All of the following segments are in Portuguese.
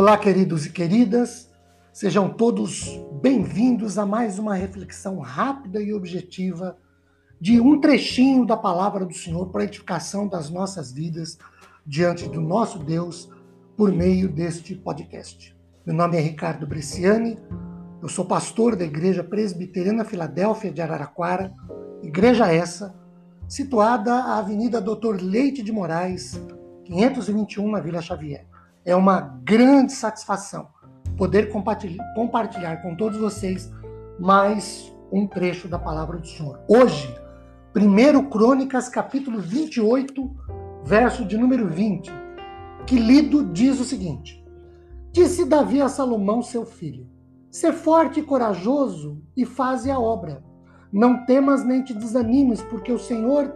Olá, queridos e queridas, sejam todos bem-vindos a mais uma reflexão rápida e objetiva de um trechinho da palavra do Senhor para a edificação das nossas vidas diante do nosso Deus por meio deste podcast. Meu nome é Ricardo Bresciani, eu sou pastor da Igreja Presbiteriana Filadélfia de Araraquara, igreja essa situada à Avenida Doutor Leite de Moraes, 521 na Vila Xavier. É uma grande satisfação poder compartilhar com todos vocês mais um trecho da palavra do Senhor. Hoje, 1 Crônicas, capítulo 28, verso de número 20, que lido diz o seguinte: Disse Davi a Salomão, seu filho: Ser forte e corajoso e faze a obra. Não temas nem te desanimes, porque o Senhor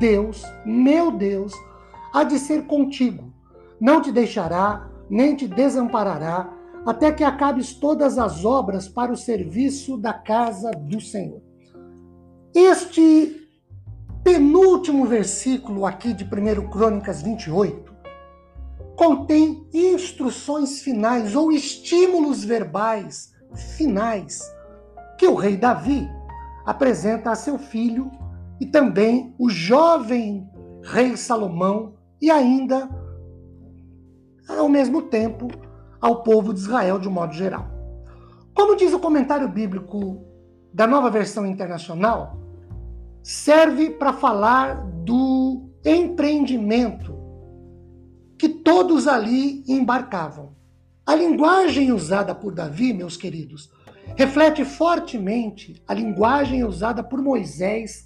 Deus, meu Deus, há de ser contigo não te deixará, nem te desamparará, até que acabes todas as obras para o serviço da casa do Senhor. Este penúltimo versículo aqui de 1 Crônicas 28 contém instruções finais ou estímulos verbais finais que o rei Davi apresenta a seu filho e também o jovem rei Salomão e ainda ao mesmo tempo ao povo de Israel de um modo geral. Como diz o comentário bíblico da nova versão internacional, serve para falar do empreendimento que todos ali embarcavam. A linguagem usada por Davi, meus queridos, reflete fortemente a linguagem usada por Moisés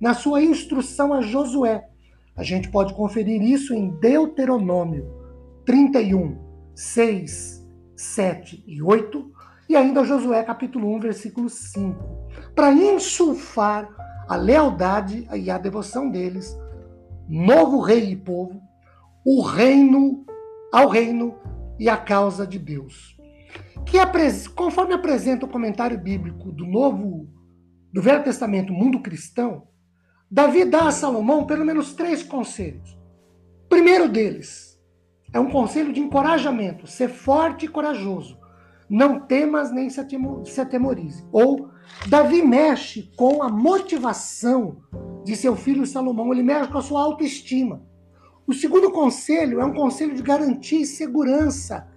na sua instrução a Josué. A gente pode conferir isso em Deuteronômio, 31, 6, 7 e 8, e ainda Josué capítulo 1, versículo 5, para insulfar a lealdade e a devoção deles, novo rei e povo, o reino ao reino e a causa de Deus. Que conforme apresenta o comentário bíblico do Novo do Velho Testamento Mundo Cristão, Davi dá a Salomão pelo menos três conselhos. Primeiro deles, é um conselho de encorajamento. Ser forte e corajoso. Não temas nem se atemorize. Ou Davi mexe com a motivação de seu filho Salomão. Ele mexe com a sua autoestima. O segundo conselho é um conselho de garantia e segurança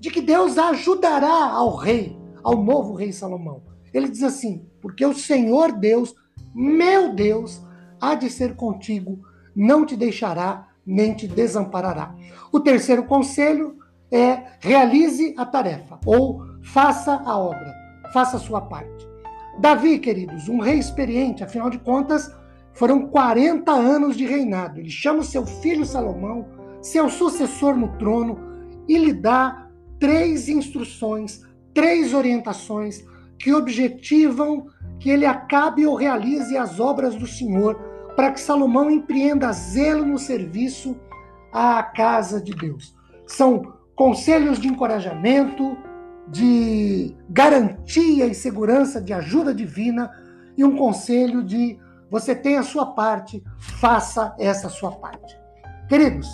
de que Deus ajudará ao rei, ao novo rei Salomão. Ele diz assim: porque o Senhor Deus, meu Deus, há de ser contigo, não te deixará nem te desamparará. O terceiro conselho é realize a tarefa ou faça a obra, faça a sua parte. Davi, queridos, um rei experiente, afinal de contas, foram 40 anos de reinado. Ele chama o seu filho Salomão, seu sucessor no trono, e lhe dá três instruções, três orientações que objetivam que ele acabe ou realize as obras do Senhor para que Salomão empreenda zelo no serviço à casa de Deus. São conselhos de encorajamento, de garantia e segurança de ajuda divina e um conselho de você tem a sua parte, faça essa sua parte. Queridos,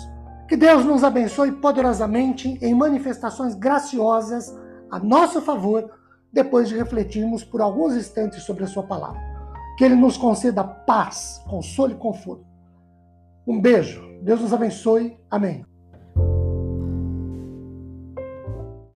que Deus nos abençoe poderosamente em manifestações graciosas a nosso favor, depois de refletirmos por alguns instantes sobre a sua palavra. Que Ele nos conceda paz, consolo e conforto. Um beijo. Deus nos abençoe. Amém.